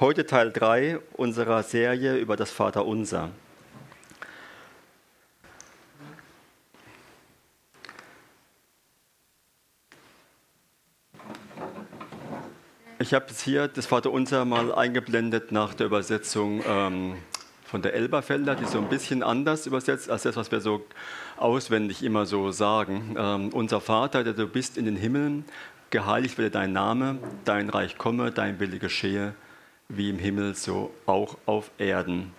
Heute Teil 3 unserer Serie über das Vaterunser. Ich habe jetzt hier das Vaterunser mal eingeblendet nach der Übersetzung ähm, von der Elberfelder, die so ein bisschen anders übersetzt als das, was wir so auswendig immer so sagen. Ähm, unser Vater, der du bist in den Himmeln, geheiligt werde dein Name, dein Reich komme, dein Wille geschehe wie im Himmel, so auch auf Erden.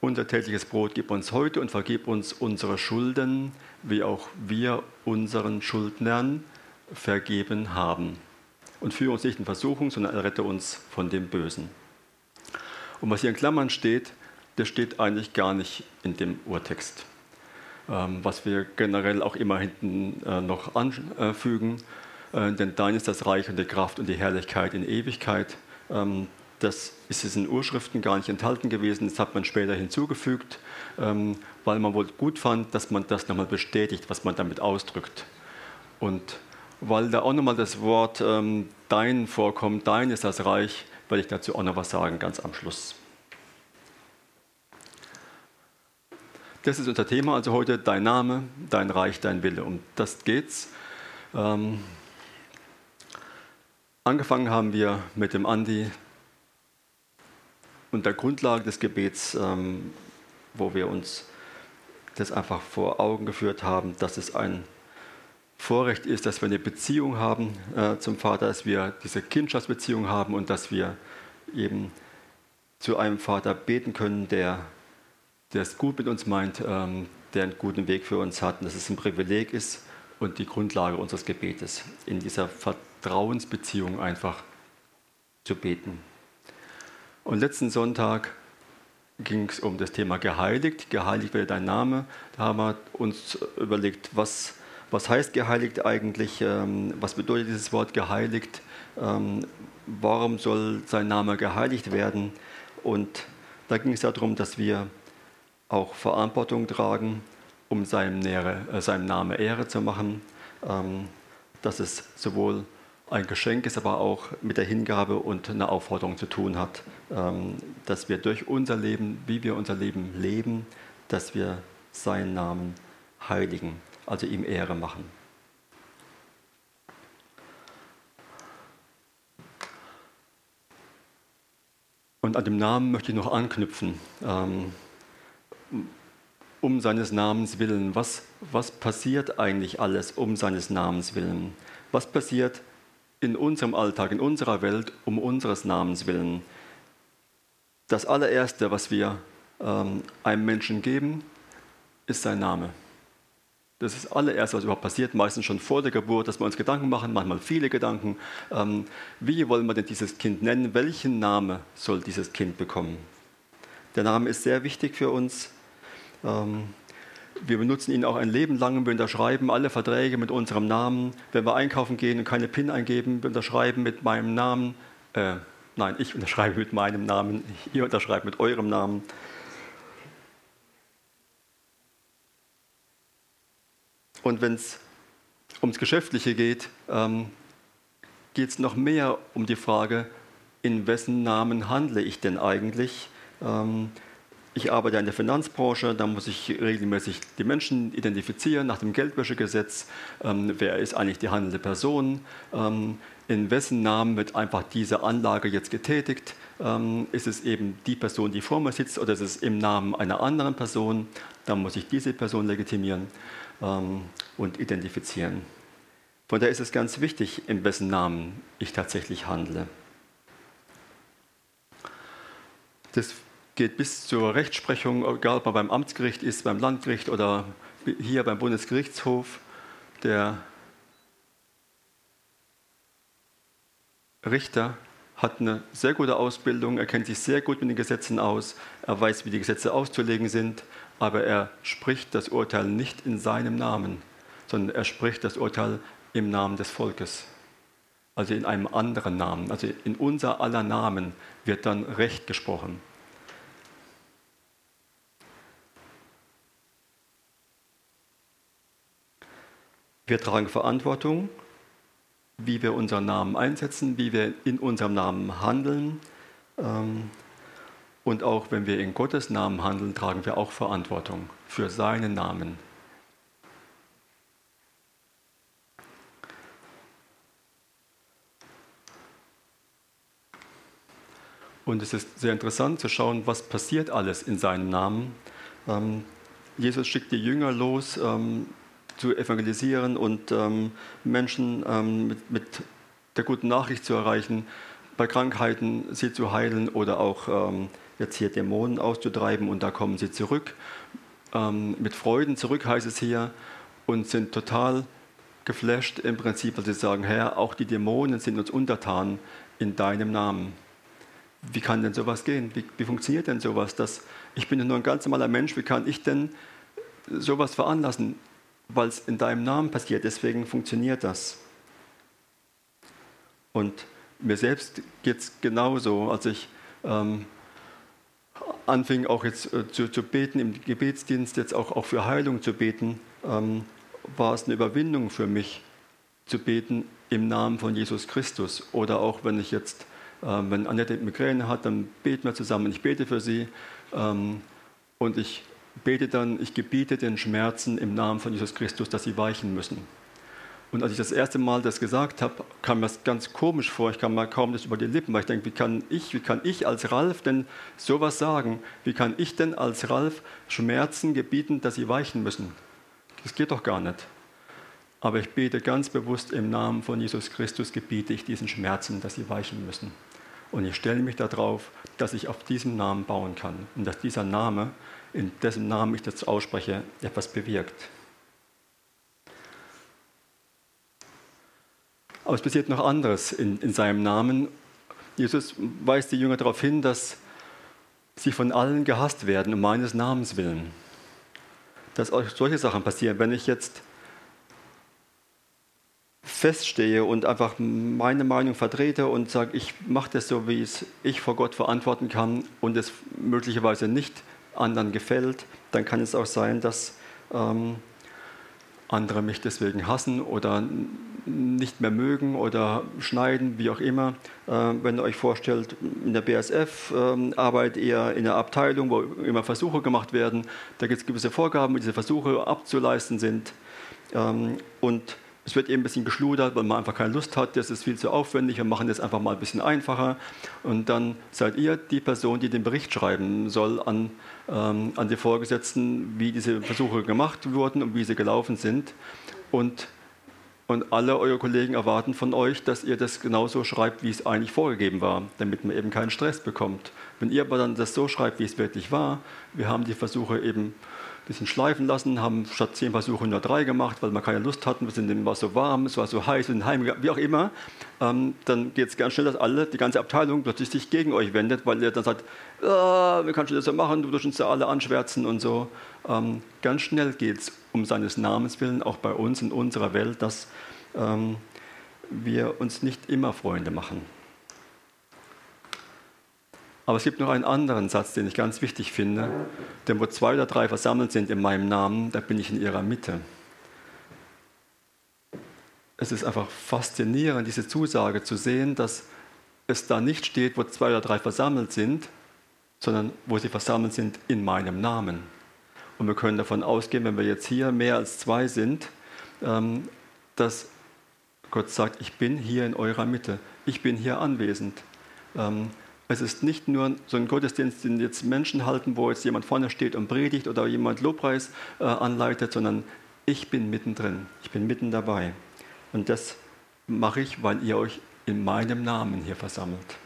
Unser tägliches Brot gib uns heute und vergib uns unsere Schulden, wie auch wir unseren Schuldnern vergeben haben. Und führe uns nicht in Versuchung, sondern errette uns von dem Bösen. Und was hier in Klammern steht, das steht eigentlich gar nicht in dem Urtext. Ähm, was wir generell auch immer hinten äh, noch anfügen, äh, denn dein ist das Reich und die Kraft und die Herrlichkeit in Ewigkeit. Ähm, das ist es in Urschriften gar nicht enthalten gewesen, das hat man später hinzugefügt, ähm, weil man wohl gut fand, dass man das nochmal bestätigt, was man damit ausdrückt. Und weil da auch nochmal das Wort ähm, dein vorkommt, dein ist das Reich, werde ich dazu auch noch was sagen, ganz am Schluss. Das ist unser Thema, also heute dein Name, dein Reich, dein Wille. Um das geht's. Ähm, Angefangen haben wir mit dem Andi und der Grundlage des Gebets, ähm, wo wir uns das einfach vor Augen geführt haben, dass es ein Vorrecht ist, dass wir eine Beziehung haben äh, zum Vater, dass wir diese Kindschaftsbeziehung haben und dass wir eben zu einem Vater beten können, der, es gut mit uns meint, ähm, der einen guten Weg für uns hat und dass es ein Privileg ist und die Grundlage unseres Gebetes. In dieser Vertrauen Vertrauensbeziehung einfach zu beten. Und letzten Sonntag ging es um das Thema geheiligt. Geheiligt werde dein Name. Da haben wir uns überlegt, was, was heißt geheiligt eigentlich? Ähm, was bedeutet dieses Wort geheiligt? Ähm, warum soll sein Name geheiligt werden? Und da ging es darum, dass wir auch Verantwortung tragen, um seinem, Nähere, äh, seinem Namen Ehre zu machen. Ähm, dass es sowohl ein Geschenk ist, aber auch mit der Hingabe und einer Aufforderung zu tun hat, ähm, dass wir durch unser Leben, wie wir unser Leben leben, dass wir seinen Namen heiligen, also ihm Ehre machen. Und an dem Namen möchte ich noch anknüpfen. Ähm, um seines Namens willen. Was, was passiert eigentlich alles um seines Namens willen? Was passiert, in unserem Alltag, in unserer Welt, um unseres Namens willen. Das allererste, was wir ähm, einem Menschen geben, ist sein Name. Das ist das allererste, was überhaupt passiert, meistens schon vor der Geburt, dass wir uns Gedanken machen, manchmal viele Gedanken. Ähm, wie wollen wir denn dieses Kind nennen? Welchen Namen soll dieses Kind bekommen? Der Name ist sehr wichtig für uns. Ähm, wir benutzen ihn auch ein Leben lang. Wir unterschreiben alle Verträge mit unserem Namen. Wenn wir einkaufen gehen und keine PIN eingeben, wir unterschreiben mit meinem Namen. Äh, nein, ich unterschreibe mit meinem Namen. Ihr unterschreibt mit eurem Namen. Und wenn es ums Geschäftliche geht, ähm, geht es noch mehr um die Frage, in wessen Namen handle ich denn eigentlich? Ähm, ich arbeite in der Finanzbranche, da muss ich regelmäßig die Menschen identifizieren nach dem Geldwäschegesetz. Ähm, wer ist eigentlich die handelnde Person? Ähm, in wessen Namen wird einfach diese Anlage jetzt getätigt? Ähm, ist es eben die Person, die vor mir sitzt, oder ist es im Namen einer anderen Person? Dann muss ich diese Person legitimieren ähm, und identifizieren. Von daher ist es ganz wichtig, in wessen Namen ich tatsächlich handle. Das geht bis zur Rechtsprechung, egal ob man beim Amtsgericht ist, beim Landgericht oder hier beim Bundesgerichtshof. Der Richter hat eine sehr gute Ausbildung, er kennt sich sehr gut mit den Gesetzen aus, er weiß, wie die Gesetze auszulegen sind, aber er spricht das Urteil nicht in seinem Namen, sondern er spricht das Urteil im Namen des Volkes, also in einem anderen Namen. Also in unser aller Namen wird dann Recht gesprochen. Wir tragen Verantwortung, wie wir unseren Namen einsetzen, wie wir in unserem Namen handeln. Ähm, und auch wenn wir in Gottes Namen handeln, tragen wir auch Verantwortung für seinen Namen. Und es ist sehr interessant zu schauen, was passiert alles in seinem Namen. Ähm, Jesus schickt die Jünger los, ähm, zu evangelisieren und ähm, Menschen ähm, mit, mit, der guten Nachricht zu erreichen, bei Krankheiten sie zu heilen oder auch ähm, jetzt hier Dämonen auszutreiben und da kommen sie zurück. Ähm, mit Freuden zurück heißt es hier und sind total geflasht im Prinzip, weil sie sagen, Herr, auch die Dämonen sind uns untertan in deinem Namen. Wie kann denn sowas gehen? Wie, wie funktioniert denn sowas? Dass, ich bin nur ein ganz normaler Mensch, wie kann ich denn sowas veranlassen? Weil es in deinem Namen passiert, deswegen funktioniert das. Und mir selbst geht es genauso, als ich ähm, anfing auch jetzt äh, zu, zu, beten, im Gebetsdienst jetzt auch, auch für Heilung zu beten, ähm, war es eine Überwindung für mich zu beten im Namen von Jesus Christus. Oder auch wenn ich jetzt ähm, wenn Annette Migräne hat, dann beten wir zusammen. Ich bete für sie ähm, und ich bete dann, ich gebiete den Schmerzen im Namen von Jesus Christus, dass sie weichen müssen. Und als ich das erste Mal das gesagt habe, kam mir das ganz komisch vor. Ich kam mal kaum das über die Lippen, weil ich denke, wie kann ich, wie kann ich als Ralf denn sowas sagen? Wie kann ich denn als Ralf Schmerzen gebieten, dass sie weichen müssen? Das geht doch gar nicht. Aber ich bete ganz bewusst im Namen von Jesus Christus, gebiete ich diesen Schmerzen, dass sie weichen müssen. Und ich stelle mich darauf, dass ich auf diesem Namen bauen kann und dass dieser Name, in dessen Namen ich das ausspreche, etwas bewirkt. Aber es passiert noch anderes in, in seinem Namen. Jesus weist die Jünger darauf hin, dass sie von allen gehasst werden, um meines Namens willen. Dass auch solche Sachen passieren. Wenn ich jetzt feststehe und einfach meine Meinung vertrete und sage, ich mache das so, wie es ich vor Gott verantworten kann und es möglicherweise nicht anderen gefällt, dann kann es auch sein, dass ähm, andere mich deswegen hassen oder nicht mehr mögen oder schneiden, wie auch immer. Äh, wenn ihr euch vorstellt, in der BSF äh, arbeitet ihr in einer Abteilung, wo immer Versuche gemacht werden. Da gibt es gewisse Vorgaben, wie diese Versuche abzuleisten sind. Ähm, und es wird eben ein bisschen geschludert, weil man einfach keine Lust hat, das ist viel zu aufwendig, wir machen das einfach mal ein bisschen einfacher. Und dann seid ihr die Person, die den Bericht schreiben soll an, ähm, an die Vorgesetzten, wie diese Versuche gemacht wurden und wie sie gelaufen sind. Und, und alle eure Kollegen erwarten von euch, dass ihr das genauso schreibt, wie es eigentlich vorgegeben war, damit man eben keinen Stress bekommt. Wenn ihr aber dann das so schreibt, wie es wirklich war, wir haben die Versuche eben bisschen schleifen lassen, haben statt zehn Versuche nur drei gemacht, weil wir keine Lust hatten, es war so warm, es war so heiß, in Heim, wie auch immer. Ähm, dann geht es ganz schnell, dass alle, die ganze Abteilung plötzlich sich gegen euch wendet, weil ihr dann sagt, ah, wie kannst du das so machen, du wirst uns ja alle anschwärzen und so. Ähm, ganz schnell geht es um seines Namens willen, auch bei uns in unserer Welt, dass ähm, wir uns nicht immer Freunde machen. Aber es gibt noch einen anderen Satz, den ich ganz wichtig finde. Denn wo zwei oder drei versammelt sind in meinem Namen, da bin ich in ihrer Mitte. Es ist einfach faszinierend, diese Zusage zu sehen, dass es da nicht steht, wo zwei oder drei versammelt sind, sondern wo sie versammelt sind in meinem Namen. Und wir können davon ausgehen, wenn wir jetzt hier mehr als zwei sind, ähm, dass Gott sagt, ich bin hier in eurer Mitte, ich bin hier anwesend. Es ist nicht nur so ein Gottesdienst, den jetzt Menschen halten, wo jetzt jemand vorne steht und predigt oder jemand Lobpreis äh, anleitet, sondern ich bin mittendrin, ich bin mitten dabei. Und das mache ich, weil ihr euch in meinem Namen hier versammelt.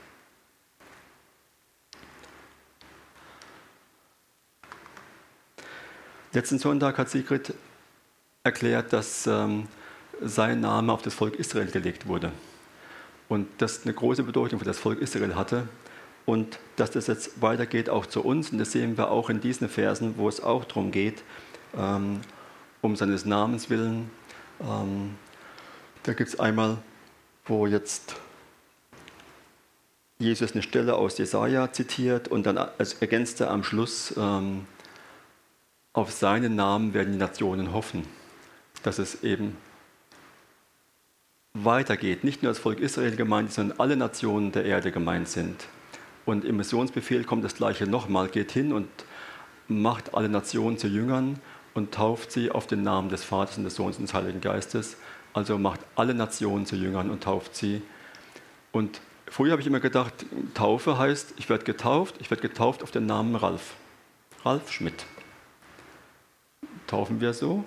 Letzten Sonntag hat Sigrid erklärt, dass ähm, sein Name auf das Volk Israel gelegt wurde und das eine große Bedeutung für das Volk Israel hatte und dass das jetzt weitergeht auch zu uns. Und das sehen wir auch in diesen Versen, wo es auch darum geht, ähm, um seines Namens willen. Ähm, da gibt es einmal, wo jetzt Jesus eine Stelle aus Jesaja zitiert und dann ergänzt er am Schluss, ähm, auf seinen Namen werden die Nationen hoffen. Dass es eben weitergeht, nicht nur das Volk Israel gemeint, sondern alle Nationen der Erde gemeint sind Und im Missionsbefehl kommt das gleiche nochmal, geht hin und macht alle Nationen zu Jüngern und tauft sie auf den Namen des Vaters und des Sohnes und des Heiligen Geistes. Also macht alle Nationen zu Jüngern und tauft sie. Und früher habe ich immer gedacht, Taufe heißt, ich werde getauft, ich werde getauft auf den Namen Ralf. Ralf Schmidt. Taufen wir so?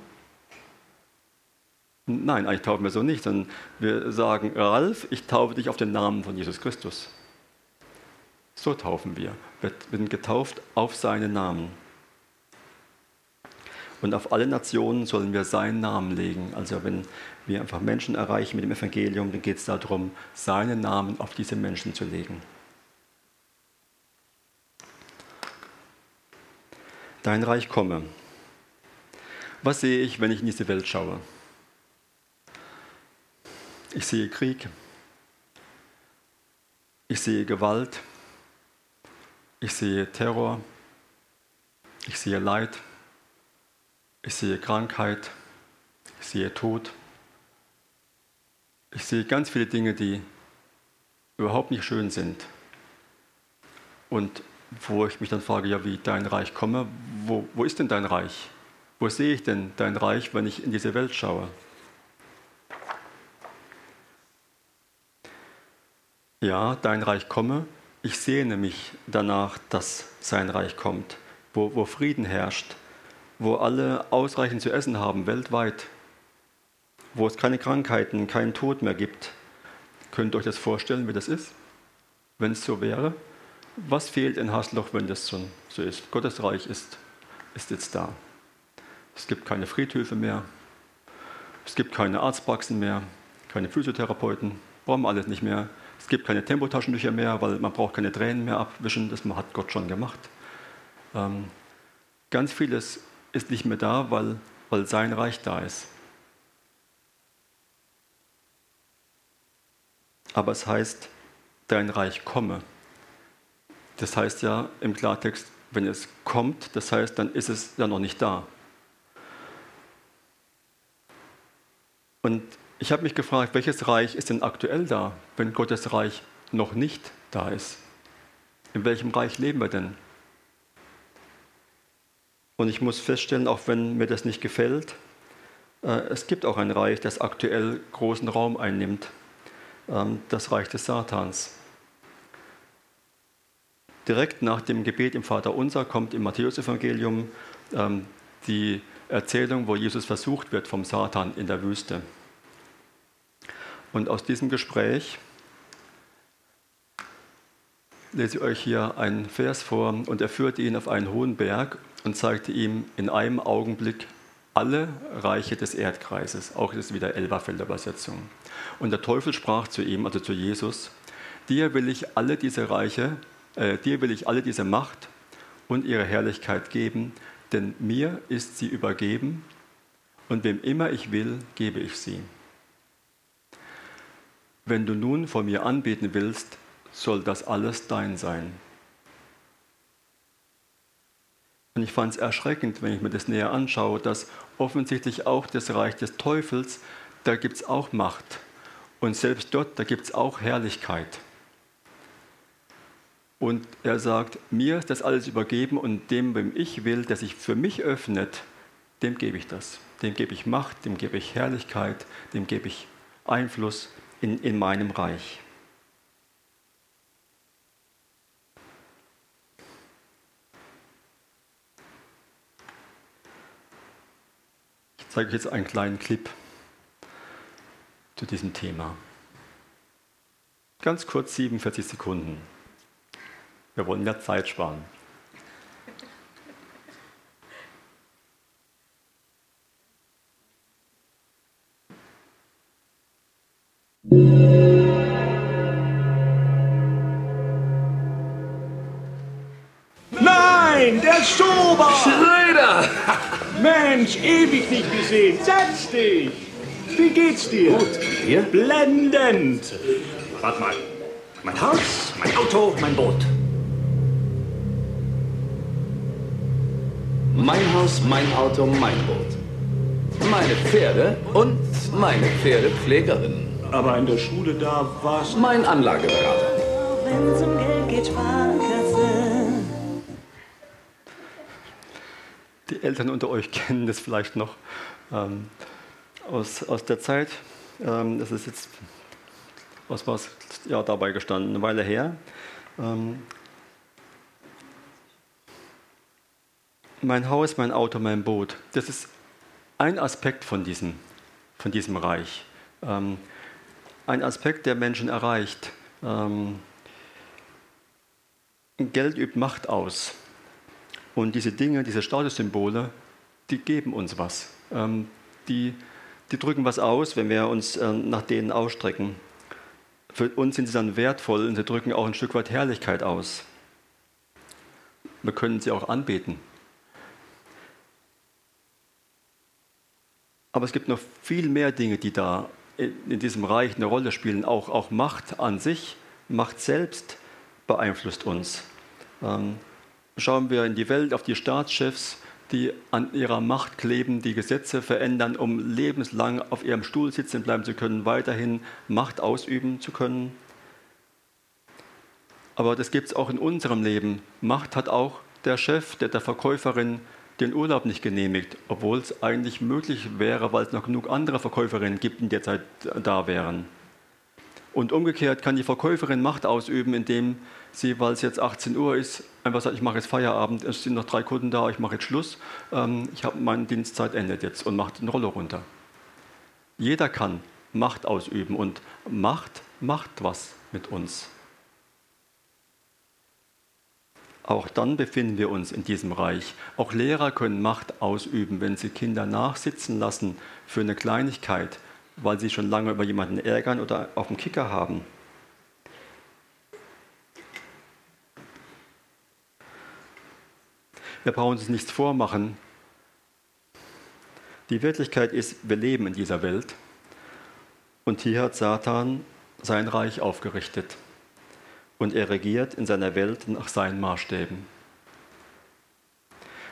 Nein, eigentlich taufen wir so nicht, sondern wir sagen, Ralf, ich taufe dich auf den Namen von Jesus Christus. So taufen wir. Wir werden getauft auf seinen Namen. Und auf alle Nationen sollen wir seinen Namen legen. Also wenn wir einfach Menschen erreichen mit dem Evangelium, dann geht es darum, seinen Namen auf diese Menschen zu legen. Dein Reich komme. Was sehe ich, wenn ich in diese Welt schaue? Ich sehe Krieg. Ich sehe Gewalt. Ich sehe Terror. Ich sehe Leid. Ich sehe Krankheit. Ich sehe Tod. Ich sehe ganz viele Dinge, die überhaupt nicht schön sind. Und wo ich mich dann frage, ja, wie dein Reich komme, wo, wo ist denn dein Reich? Wo sehe ich denn dein Reich, wenn ich in diese Welt schaue? Ja, dein Reich komme. Ich sehne mich danach, dass sein Reich kommt, wo, wo Frieden herrscht, wo alle ausreichend zu essen haben, weltweit, wo es keine Krankheiten, keinen Tod mehr gibt. Könnt ihr euch das vorstellen, wie das ist, wenn es so wäre? Was fehlt in Hasloch, wenn das so, so ist? Gottes Reich ist, ist jetzt da. Es gibt keine Friedhöfe mehr. Es gibt keine Arztpraxen mehr, keine Physiotherapeuten, brauchen wir alles nicht mehr. Es gibt keine Tempotaschentücher mehr, weil man braucht keine Tränen mehr abwischen, das hat Gott schon gemacht. Ähm, ganz vieles ist nicht mehr da, weil, weil sein Reich da ist. Aber es heißt, dein Reich komme. Das heißt ja im Klartext, wenn es kommt, das heißt, dann ist es ja noch nicht da. Und ich habe mich gefragt, welches Reich ist denn aktuell da, wenn Gottes Reich noch nicht da ist? In welchem Reich leben wir denn? Und ich muss feststellen, auch wenn mir das nicht gefällt, äh, es gibt auch ein Reich, das aktuell großen Raum einnimmt, ähm, das Reich des Satans. Direkt nach dem Gebet im Vater Unser kommt im Matthäusevangelium ähm, die Erzählung, wo Jesus versucht wird vom Satan in der Wüste. Und aus diesem Gespräch lese ich euch hier einen Vers vor. Und er führte ihn auf einen hohen Berg und zeigte ihm in einem Augenblick alle Reiche des Erdkreises. Auch das ist wieder Elberfelder Übersetzung. Und der Teufel sprach zu ihm, also zu Jesus, dir will ich alle diese Reiche, äh, dir will ich alle diese Macht und ihre Herrlichkeit geben, denn mir ist sie übergeben und wem immer ich will, gebe ich sie. Wenn du nun vor mir anbeten willst, soll das alles dein sein. Und ich fand es erschreckend, wenn ich mir das näher anschaue, dass offensichtlich auch das Reich des Teufels, da gibt es auch Macht. Und selbst dort, da gibt es auch Herrlichkeit. Und er sagt, mir ist das alles übergeben und dem, wem ich will, der sich für mich öffnet, dem gebe ich das. Dem gebe ich Macht, dem gebe ich Herrlichkeit, dem gebe ich Einfluss in, in meinem Reich. Ich zeige euch jetzt einen kleinen Clip zu diesem Thema. Ganz kurz 47 Sekunden. Wir wollen ja Zeit sparen. Nein, der Schober! Schröder! Mensch, ewig nicht gesehen. Setz dich! Wie geht's dir? Gut, dir? Blendend! Warte mal. Mein Haus, mein Auto, mein Boot. Mein Haus, mein Auto, mein Boot. Meine Pferde und meine Pferdepflegerin. Aber in der Schule da war's. Mein Anlageberater. Um Geld Sparkasse. Die Eltern unter euch kennen das vielleicht noch ähm, aus, aus der Zeit. Ähm, das ist jetzt, was war es, ja, dabei gestanden, eine Weile her. Ähm, mein Haus, mein Auto, mein Boot. Das ist ein Aspekt von diesem, von diesem Reich. Ähm, ein Aspekt, der Menschen erreicht. Ähm, Geld übt Macht aus. Und diese Dinge, diese Statussymbole, die geben uns was. Ähm, die, die drücken was aus, wenn wir uns äh, nach denen ausstrecken. Für uns sind sie dann wertvoll und sie drücken auch ein Stück weit Herrlichkeit aus. Wir können sie auch anbeten. Aber es gibt noch viel mehr Dinge, die da in diesem Reich eine Rolle spielen. Auch, auch Macht an sich, Macht selbst beeinflusst uns. Ähm, schauen wir in die Welt auf die Staatschefs, die an ihrer Macht kleben, die Gesetze verändern, um lebenslang auf ihrem Stuhl sitzen bleiben zu können, weiterhin Macht ausüben zu können. Aber das gibt es auch in unserem Leben. Macht hat auch der Chef, der der Verkäuferin den Urlaub nicht genehmigt, obwohl es eigentlich möglich wäre, weil es noch genug andere Verkäuferinnen gibt, die derzeit da wären. Und umgekehrt kann die Verkäuferin Macht ausüben, indem sie, weil es jetzt 18 Uhr ist, einfach sagt, ich mache jetzt Feierabend, es sind noch drei Kunden da, ich mache jetzt Schluss, ähm, ich habe meine Dienstzeit endet jetzt und macht den Roller runter. Jeder kann Macht ausüben und Macht macht was mit uns. Auch dann befinden wir uns in diesem Reich. Auch Lehrer können Macht ausüben, wenn sie Kinder nachsitzen lassen für eine Kleinigkeit, weil sie schon lange über jemanden ärgern oder auf dem Kicker haben. Wir brauchen uns nichts vormachen. Die Wirklichkeit ist, wir leben in dieser Welt und hier hat Satan sein Reich aufgerichtet und er regiert in seiner Welt nach seinen Maßstäben.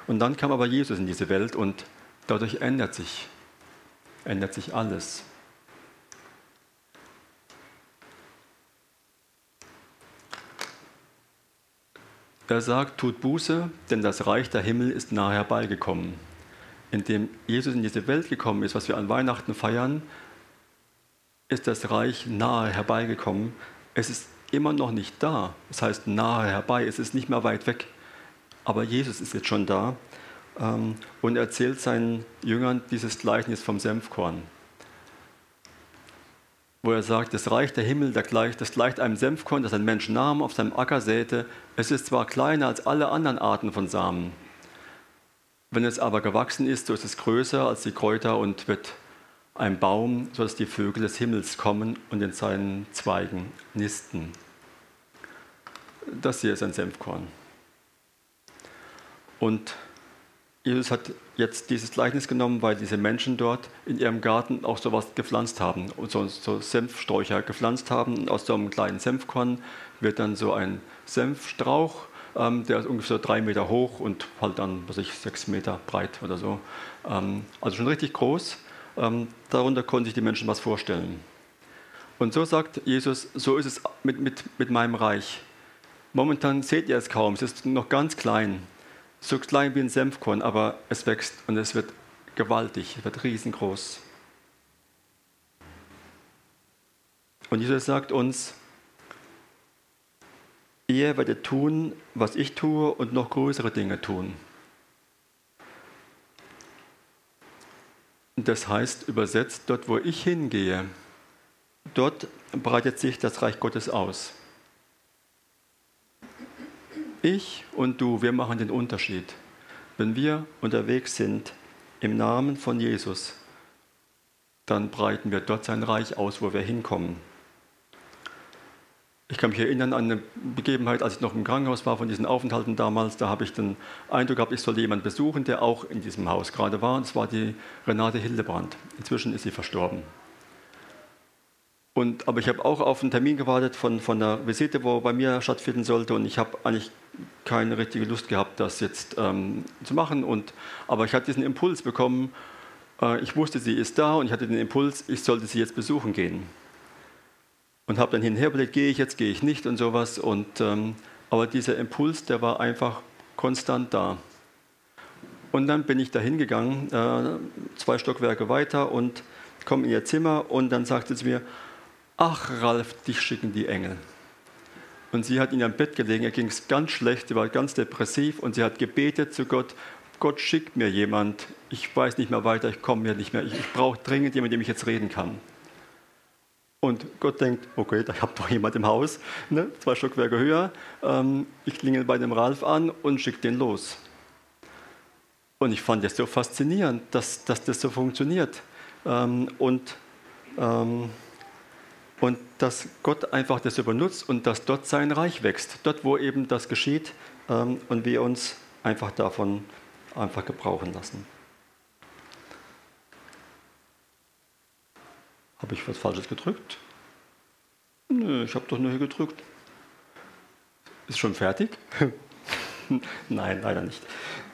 Und dann kam aber Jesus in diese Welt und dadurch ändert sich, ändert sich alles. Er sagt, tut Buße, denn das Reich der Himmel ist nahe herbeigekommen. Indem Jesus in diese Welt gekommen ist, was wir an Weihnachten feiern, ist das Reich nahe herbeigekommen. Es ist immer noch nicht da. Das heißt nahe herbei, es ist nicht mehr weit weg. Aber Jesus ist jetzt schon da ähm, und erzählt seinen Jüngern dieses Gleichnis vom Senfkorn. Wo er sagt, das Reich der Himmel, das gleicht einem Senfkorn, das ein Mensch nahm, auf seinem Acker säte. Es ist zwar kleiner als alle anderen Arten von Samen. Wenn es aber gewachsen ist, so ist es größer als die Kräuter und wird ein Baum, sodass die Vögel des Himmels kommen und in seinen Zweigen nisten. Das hier ist ein Senfkorn. Und Jesus hat jetzt dieses Gleichnis genommen, weil diese Menschen dort in ihrem Garten auch sowas gepflanzt haben und so, so Senfsträucher gepflanzt haben. Und aus so einem kleinen Senfkorn wird dann so ein Senfstrauch, ähm, der ist ungefähr drei Meter hoch und halt dann, was ich, sechs Meter breit oder so. Ähm, also schon richtig groß. Ähm, darunter konnten sich die Menschen was vorstellen. Und so sagt Jesus, so ist es mit, mit, mit meinem Reich. Momentan seht ihr es kaum, es ist noch ganz klein, so klein wie ein Senfkorn, aber es wächst und es wird gewaltig, es wird riesengroß. Und Jesus sagt uns, ihr werdet tun, was ich tue und noch größere Dinge tun. Das heißt übersetzt, dort wo ich hingehe, dort breitet sich das Reich Gottes aus. Ich und du, wir machen den Unterschied. Wenn wir unterwegs sind im Namen von Jesus, dann breiten wir dort sein Reich aus, wo wir hinkommen. Ich kann mich erinnern an eine Begebenheit, als ich noch im Krankenhaus war, von diesen Aufenthalten damals. Da habe ich den Eindruck gehabt, ich sollte jemanden besuchen, der auch in diesem Haus gerade war. Und das war die Renate Hildebrand. Inzwischen ist sie verstorben. Und, aber ich habe auch auf einen Termin gewartet von, von einer Visite, wo bei mir stattfinden sollte. Und ich habe eigentlich keine richtige Lust gehabt, das jetzt ähm, zu machen. Und, aber ich hatte diesen Impuls bekommen. Äh, ich wusste, sie ist da und ich hatte den Impuls, ich sollte sie jetzt besuchen gehen. Und habe dann hinher überlegt, gehe ich jetzt, gehe ich nicht und sowas. Und, ähm, aber dieser Impuls, der war einfach konstant da. Und dann bin ich da hingegangen, äh, zwei Stockwerke weiter und komme in ihr Zimmer und dann sagte sie mir, ach Ralf, dich schicken die Engel. Und sie hat in ihrem Bett gelegen, ihr ging es ganz schlecht, sie war ganz depressiv und sie hat gebetet zu Gott, Gott schickt mir jemand, ich weiß nicht mehr weiter, ich komme mir nicht mehr, ich, ich brauche dringend jemanden, mit dem ich jetzt reden kann. Und Gott denkt, okay, da habt doch jemand im Haus, ne, zwei Stockwerke höher, ähm, ich klingel bei dem Ralf an und schicke den los. Und ich fand das so faszinierend, dass, dass das so funktioniert. Ähm, und, ähm, und dass Gott einfach das übernutzt und dass dort sein Reich wächst. Dort, wo eben das geschieht ähm, und wir uns einfach davon einfach gebrauchen lassen. Habe ich was Falsches gedrückt? Nö, ich habe doch nur hier gedrückt. Ist schon fertig? Nein, leider nicht.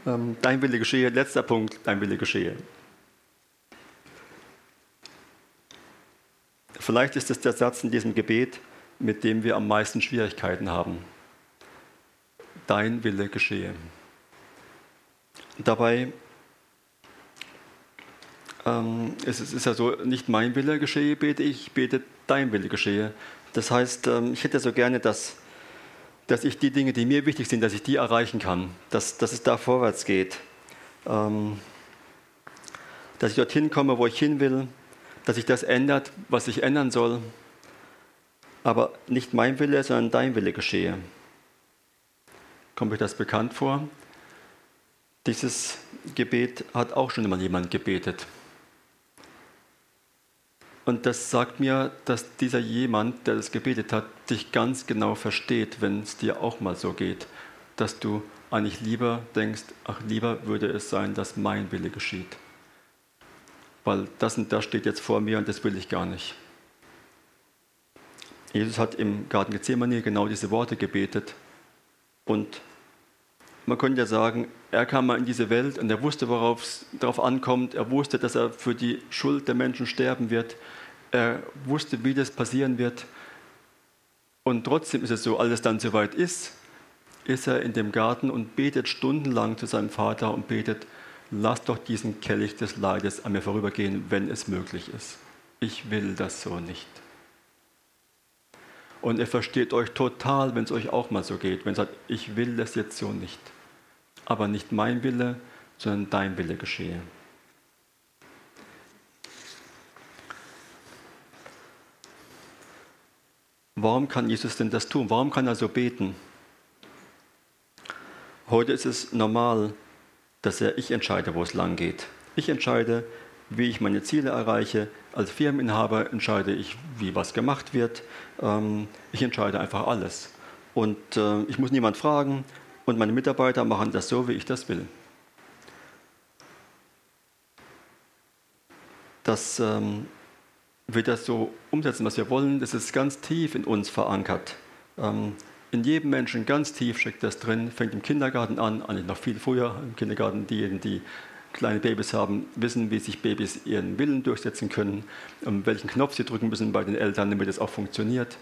Ähm, dein Wille geschehe, letzter Punkt, dein Wille geschehe. Vielleicht ist es der Satz in diesem Gebet, mit dem wir am meisten Schwierigkeiten haben. Dein Wille geschehe. Dabei ähm, es ist ja so, nicht mein Wille geschehe, bete ich, bete dein Wille geschehe. Das heißt, ähm, ich hätte so gerne, dass, dass ich die Dinge, die mir wichtig sind, dass ich die erreichen kann, dass, dass es da vorwärts geht. Ähm, dass ich dorthin komme, wo ich hin will, dass sich das ändert, was sich ändern soll. Aber nicht mein Wille, sondern dein Wille geschehe. Kommt euch das bekannt vor? Dieses Gebet hat auch schon immer jemand gebetet. Und das sagt mir, dass dieser jemand, der das gebetet hat, dich ganz genau versteht, wenn es dir auch mal so geht, dass du eigentlich lieber denkst, ach lieber würde es sein, dass mein Wille geschieht. Weil das und das steht jetzt vor mir und das will ich gar nicht. Jesus hat im Garten Gethsemane genau diese Worte gebetet und man könnte ja sagen, er kam mal in diese Welt und er wusste, worauf es darauf ankommt. Er wusste, dass er für die Schuld der Menschen sterben wird. Er wusste, wie das passieren wird. Und trotzdem ist es so, als es dann soweit ist, ist er in dem Garten und betet stundenlang zu seinem Vater und betet, lass doch diesen Kelch des Leides an mir vorübergehen, wenn es möglich ist. Ich will das so nicht. Und er versteht euch total, wenn es euch auch mal so geht, wenn er sagt, ich will das jetzt so nicht. Aber nicht mein Wille, sondern dein Wille geschehe. Warum kann Jesus denn das tun? Warum kann er so beten? Heute ist es normal, dass er ich entscheide, wo es lang geht. Ich entscheide, wie ich meine Ziele erreiche. Als Firmeninhaber entscheide ich, wie was gemacht wird. Ähm, ich entscheide einfach alles. Und äh, ich muss niemand fragen und meine Mitarbeiter machen das so, wie ich das will. Dass ähm, wir das so umsetzen, was wir wollen, das ist ganz tief in uns verankert. Ähm, in jedem Menschen ganz tief steckt das drin, fängt im Kindergarten an, eigentlich noch viel früher im Kindergarten. Diejenigen, die kleine Babys haben, wissen, wie sich Babys ihren Willen durchsetzen können, um welchen Knopf sie drücken müssen bei den Eltern, damit es auch funktioniert.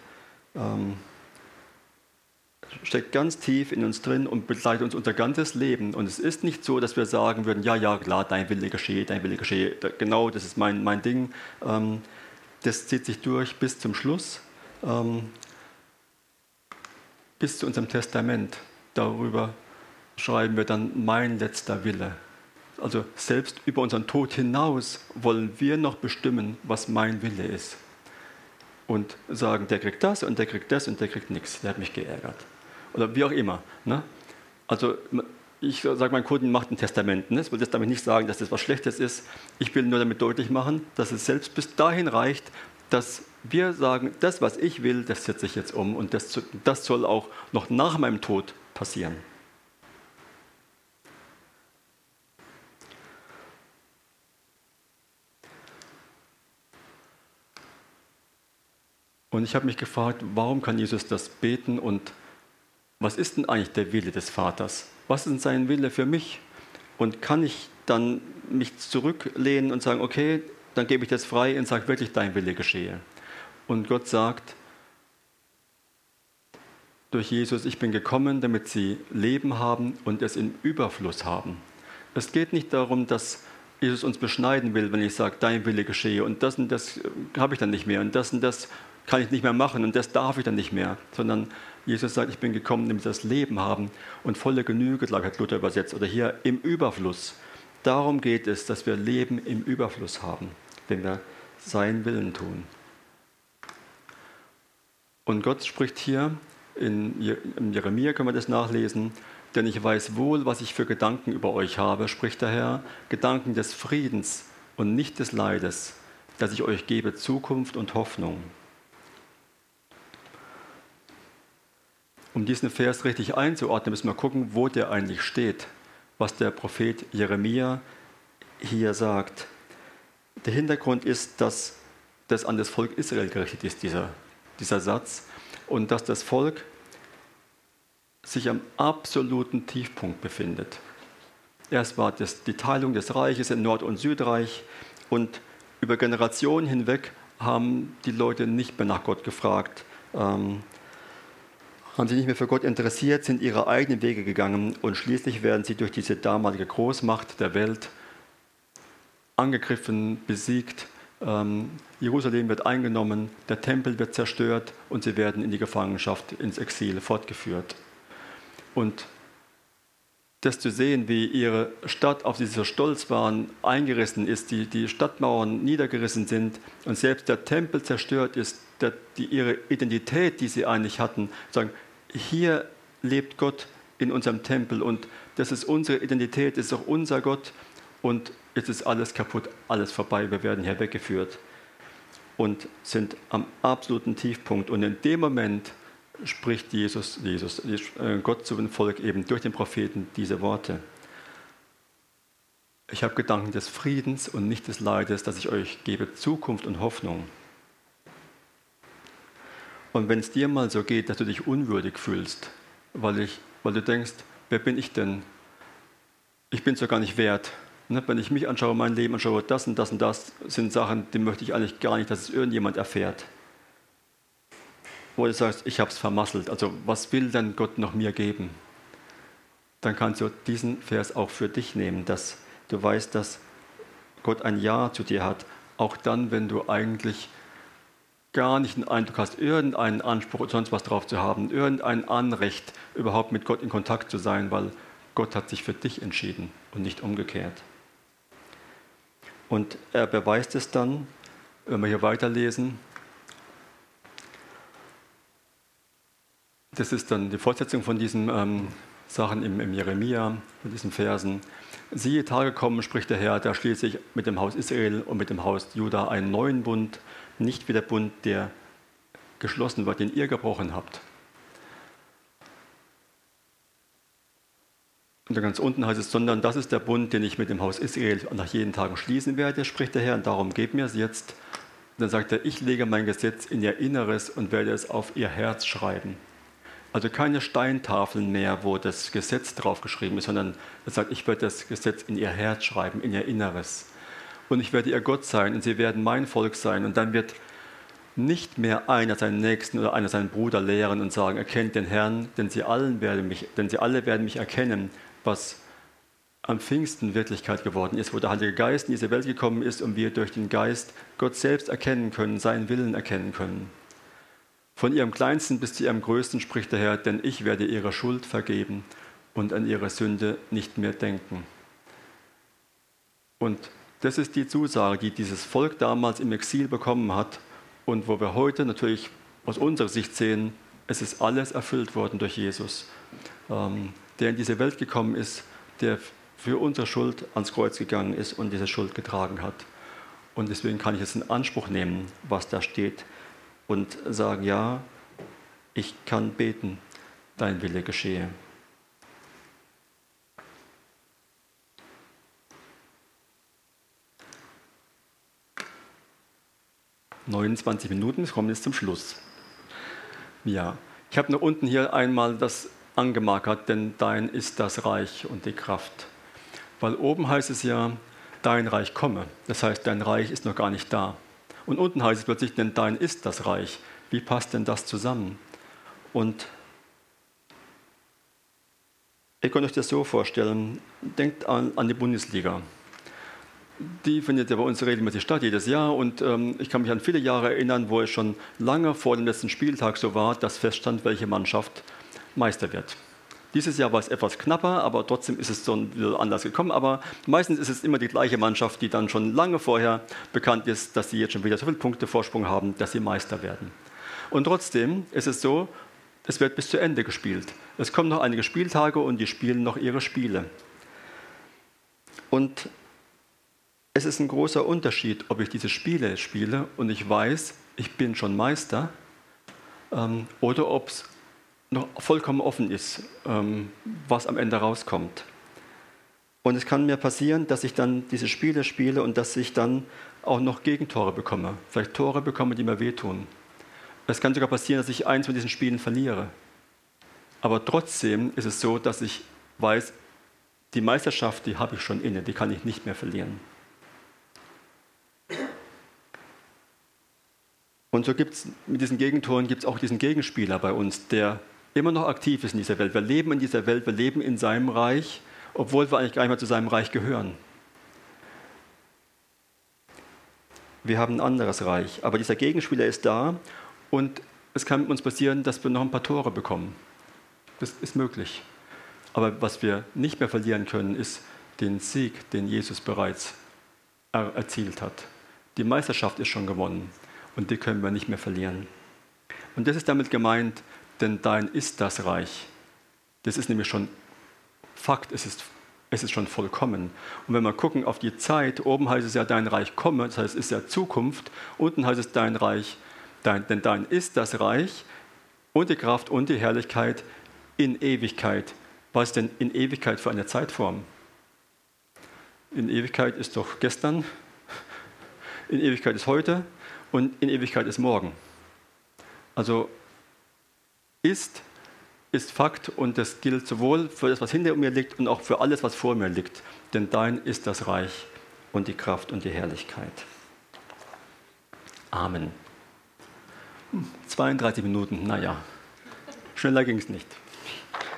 Ähm, steckt ganz tief in uns drin und begleitet uns unser ganzes Leben. Und es ist nicht so, dass wir sagen würden, ja, ja, klar, dein Wille geschehe, dein Wille geschehe, genau, das ist mein, mein Ding. Ähm, das zieht sich durch bis zum Schluss, ähm, bis zu unserem Testament. Darüber schreiben wir dann mein letzter Wille. Also selbst über unseren Tod hinaus wollen wir noch bestimmen, was mein Wille ist. Und sagen, der kriegt das und der kriegt das und der kriegt nichts. Der hat mich geärgert. Oder wie auch immer. Ne? Also ich sage meinen Kunden, macht ein Testament. Ne? Das will jetzt damit nicht sagen, dass das was Schlechtes ist. Ich will nur damit deutlich machen, dass es selbst bis dahin reicht, dass wir sagen, das, was ich will, das setze ich jetzt um und das, das soll auch noch nach meinem Tod passieren. Und ich habe mich gefragt, warum kann Jesus das beten und was ist denn eigentlich der Wille des Vaters? Was ist denn sein Wille für mich? Und kann ich dann mich zurücklehnen und sagen, okay, dann gebe ich das frei und sage wirklich, dein Wille geschehe. Und Gott sagt, durch Jesus, ich bin gekommen, damit sie Leben haben und es im Überfluss haben. Es geht nicht darum, dass Jesus uns beschneiden will, wenn ich sage, dein Wille geschehe und das und das äh, habe ich dann nicht mehr und das und das kann ich nicht mehr machen und das darf ich dann nicht mehr, sondern Jesus sagt, ich bin gekommen, damit sie das Leben haben und volle Genüge, glaube hat Luther übersetzt, oder hier im Überfluss. Darum geht es, dass wir Leben im Überfluss haben, wenn wir seinen Willen tun. Und Gott spricht hier, in Jeremia können wir das nachlesen, denn ich weiß wohl, was ich für Gedanken über euch habe, spricht der Herr, Gedanken des Friedens und nicht des Leides, dass ich euch gebe Zukunft und Hoffnung. Um diesen Vers richtig einzuordnen, müssen wir gucken, wo der eigentlich steht, was der Prophet Jeremia hier sagt. Der Hintergrund ist, dass das an das Volk Israel gerichtet ist, dieser, dieser Satz, und dass das Volk sich am absoluten Tiefpunkt befindet. Erst war das die Teilung des Reiches in Nord- und Südreich und über Generationen hinweg haben die Leute nicht mehr nach Gott gefragt, ähm, haben sich nicht mehr für Gott interessiert, sind ihre eigenen Wege gegangen und schließlich werden sie durch diese damalige Großmacht der Welt angegriffen, besiegt. Ähm, Jerusalem wird eingenommen, der Tempel wird zerstört und sie werden in die Gefangenschaft, ins Exil fortgeführt. Und das zu sehen, wie ihre Stadt, auf die sie so stolz waren, eingerissen ist, die, die Stadtmauern niedergerissen sind und selbst der Tempel zerstört ist, der, die, ihre Identität, die sie eigentlich hatten, sagen, hier lebt Gott in unserem Tempel und das ist unsere Identität, das ist auch unser Gott und jetzt ist alles kaputt, alles vorbei, wir werden hier weggeführt und sind am absoluten Tiefpunkt und in dem Moment spricht Jesus, Jesus, äh, Gott zu dem Volk eben durch den Propheten diese Worte. Ich habe Gedanken des Friedens und nicht des Leides, dass ich euch gebe Zukunft und Hoffnung. Und wenn es dir mal so geht, dass du dich unwürdig fühlst, weil, ich, weil du denkst, wer bin ich denn? Ich bin es ja gar nicht wert. Ne, wenn ich mich anschaue, mein Leben anschaue, das und das und das sind Sachen, die möchte ich eigentlich gar nicht, dass es irgendjemand erfährt wo du sagst, ich habe es vermasselt, also was will denn Gott noch mir geben? Dann kannst du diesen Vers auch für dich nehmen, dass du weißt, dass Gott ein Ja zu dir hat, auch dann, wenn du eigentlich gar nicht den Eindruck hast, irgendeinen Anspruch oder sonst was drauf zu haben, irgendein Anrecht, überhaupt mit Gott in Kontakt zu sein, weil Gott hat sich für dich entschieden und nicht umgekehrt. Und er beweist es dann, wenn wir hier weiterlesen, Das ist dann die Fortsetzung von diesen ähm, Sachen im, im Jeremia, von diesen Versen. Siehe, Tage kommen, spricht der Herr, da schließe ich mit dem Haus Israel und mit dem Haus Juda einen neuen Bund, nicht wie der Bund, der geschlossen wird, den ihr gebrochen habt. Und dann ganz unten heißt es, sondern das ist der Bund, den ich mit dem Haus Israel nach jeden Tag schließen werde, spricht der Herr, und darum gebt mir es jetzt. Und dann sagt er, ich lege mein Gesetz in ihr Inneres und werde es auf ihr Herz schreiben. Also keine Steintafeln mehr, wo das Gesetz draufgeschrieben ist, sondern er sagt, ich werde das Gesetz in ihr Herz schreiben, in ihr Inneres. Und ich werde ihr Gott sein und sie werden mein Volk sein. Und dann wird nicht mehr einer seinen Nächsten oder einer seinen Bruder lehren und sagen, erkennt den Herrn, denn sie, allen werden mich, denn sie alle werden mich erkennen, was am Pfingsten Wirklichkeit geworden ist, wo der Heilige Geist in diese Welt gekommen ist und wir durch den Geist Gott selbst erkennen können, seinen Willen erkennen können. Von ihrem Kleinsten bis zu ihrem Größten spricht der Herr, denn ich werde ihre Schuld vergeben und an ihre Sünde nicht mehr denken. Und das ist die Zusage, die dieses Volk damals im Exil bekommen hat und wo wir heute natürlich aus unserer Sicht sehen, es ist alles erfüllt worden durch Jesus, ähm, der in diese Welt gekommen ist, der für unsere Schuld ans Kreuz gegangen ist und diese Schuld getragen hat. Und deswegen kann ich es in Anspruch nehmen, was da steht und sagen, ja, ich kann beten, dein Wille geschehe. ...29 Minuten, wir kommen jetzt zum Schluss. Ja, ich habe noch unten hier einmal das angemarkert, denn dein ist das Reich und die Kraft. Weil oben heißt es ja, dein Reich komme. Das heißt, dein Reich ist noch gar nicht da. Und unten heißt es plötzlich, denn dein ist das Reich. Wie passt denn das zusammen? Und Ihr könnt euch das so vorstellen, denkt an, an die Bundesliga. Die findet ja bei uns regelmäßig statt, jedes Jahr. Und ähm, ich kann mich an viele Jahre erinnern, wo es schon lange vor dem letzten Spieltag so war, dass feststand, welche Mannschaft Meister wird. Dieses Jahr war es etwas knapper, aber trotzdem ist es so anders gekommen. Aber meistens ist es immer die gleiche Mannschaft, die dann schon lange vorher bekannt ist, dass sie jetzt schon wieder so viele Punkte Vorsprung haben, dass sie Meister werden. Und trotzdem ist es so, es wird bis zu Ende gespielt. Es kommen noch einige Spieltage und die spielen noch ihre Spiele. Und es ist ein großer Unterschied, ob ich diese Spiele spiele und ich weiß, ich bin schon Meister, ähm, oder ob es noch vollkommen offen ist, ähm, was am Ende rauskommt. Und es kann mir passieren, dass ich dann diese Spiele spiele und dass ich dann auch noch Gegentore bekomme. Vielleicht Tore bekomme, die mir wehtun. Es kann sogar passieren, dass ich eins von diesen Spielen verliere. Aber trotzdem ist es so, dass ich weiß, die Meisterschaft, die habe ich schon inne, die kann ich nicht mehr verlieren. Und so gibt es mit diesen Gegentoren gibt es auch diesen Gegenspieler bei uns, der immer noch aktiv ist in dieser Welt. Wir leben in dieser Welt, wir leben in seinem Reich, obwohl wir eigentlich gar nicht mehr zu seinem Reich gehören. Wir haben ein anderes Reich, aber dieser Gegenspieler ist da und es kann uns passieren, dass wir noch ein paar Tore bekommen. Das ist möglich. Aber was wir nicht mehr verlieren können, ist den Sieg, den Jesus bereits er erzielt hat. Die Meisterschaft ist schon gewonnen und die können wir nicht mehr verlieren. Und das ist damit gemeint, denn dein ist das Reich. Das ist nämlich schon Fakt, es ist, es ist schon vollkommen. Und wenn wir gucken auf die Zeit, oben heißt es ja, dein Reich komme, das heißt, es ist ja Zukunft, unten heißt es, dein Reich Dein, denn dein ist das Reich und die Kraft und die Herrlichkeit in Ewigkeit. Was ist denn in Ewigkeit für eine Zeitform? In Ewigkeit ist doch gestern, in Ewigkeit ist heute und in Ewigkeit ist morgen. Also ist, ist Fakt und das gilt sowohl für das, was hinter mir liegt und auch für alles, was vor mir liegt. Denn dein ist das Reich und die Kraft und die Herrlichkeit. Amen. 32 Minuten, naja, schneller ging es nicht.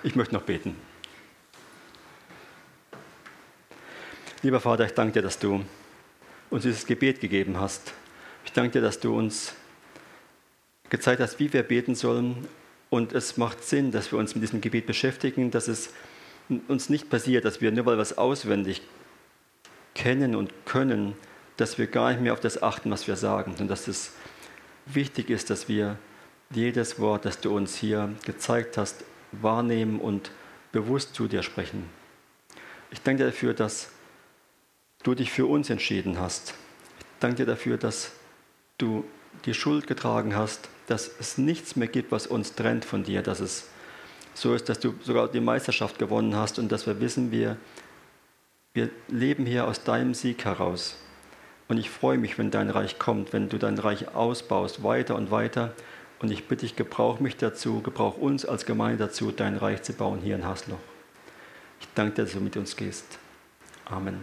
Ich möchte noch beten. Lieber Vater, ich danke dir, dass du uns dieses Gebet gegeben hast. Ich danke dir, dass du uns gezeigt hast, wie wir beten sollen. Und es macht Sinn, dass wir uns mit diesem Gebet beschäftigen, dass es uns nicht passiert, dass wir nur weil wir es auswendig kennen und können, dass wir gar nicht mehr auf das achten, was wir sagen, sondern dass es wichtig ist, dass wir jedes Wort, das du uns hier gezeigt hast, wahrnehmen und bewusst zu dir sprechen. Ich danke dir dafür, dass du dich für uns entschieden hast. Ich danke dir dafür, dass du die Schuld getragen hast, dass es nichts mehr gibt, was uns trennt von dir, dass es so ist, dass du sogar die Meisterschaft gewonnen hast und dass wir wissen, wir, wir leben hier aus deinem Sieg heraus. Und ich freue mich, wenn dein Reich kommt, wenn du dein Reich ausbaust, weiter und weiter. Und ich bitte dich, gebrauch mich dazu, gebrauch uns als Gemeinde dazu, dein Reich zu bauen hier in Hasloch. Ich danke dir, dass du mit uns gehst. Amen.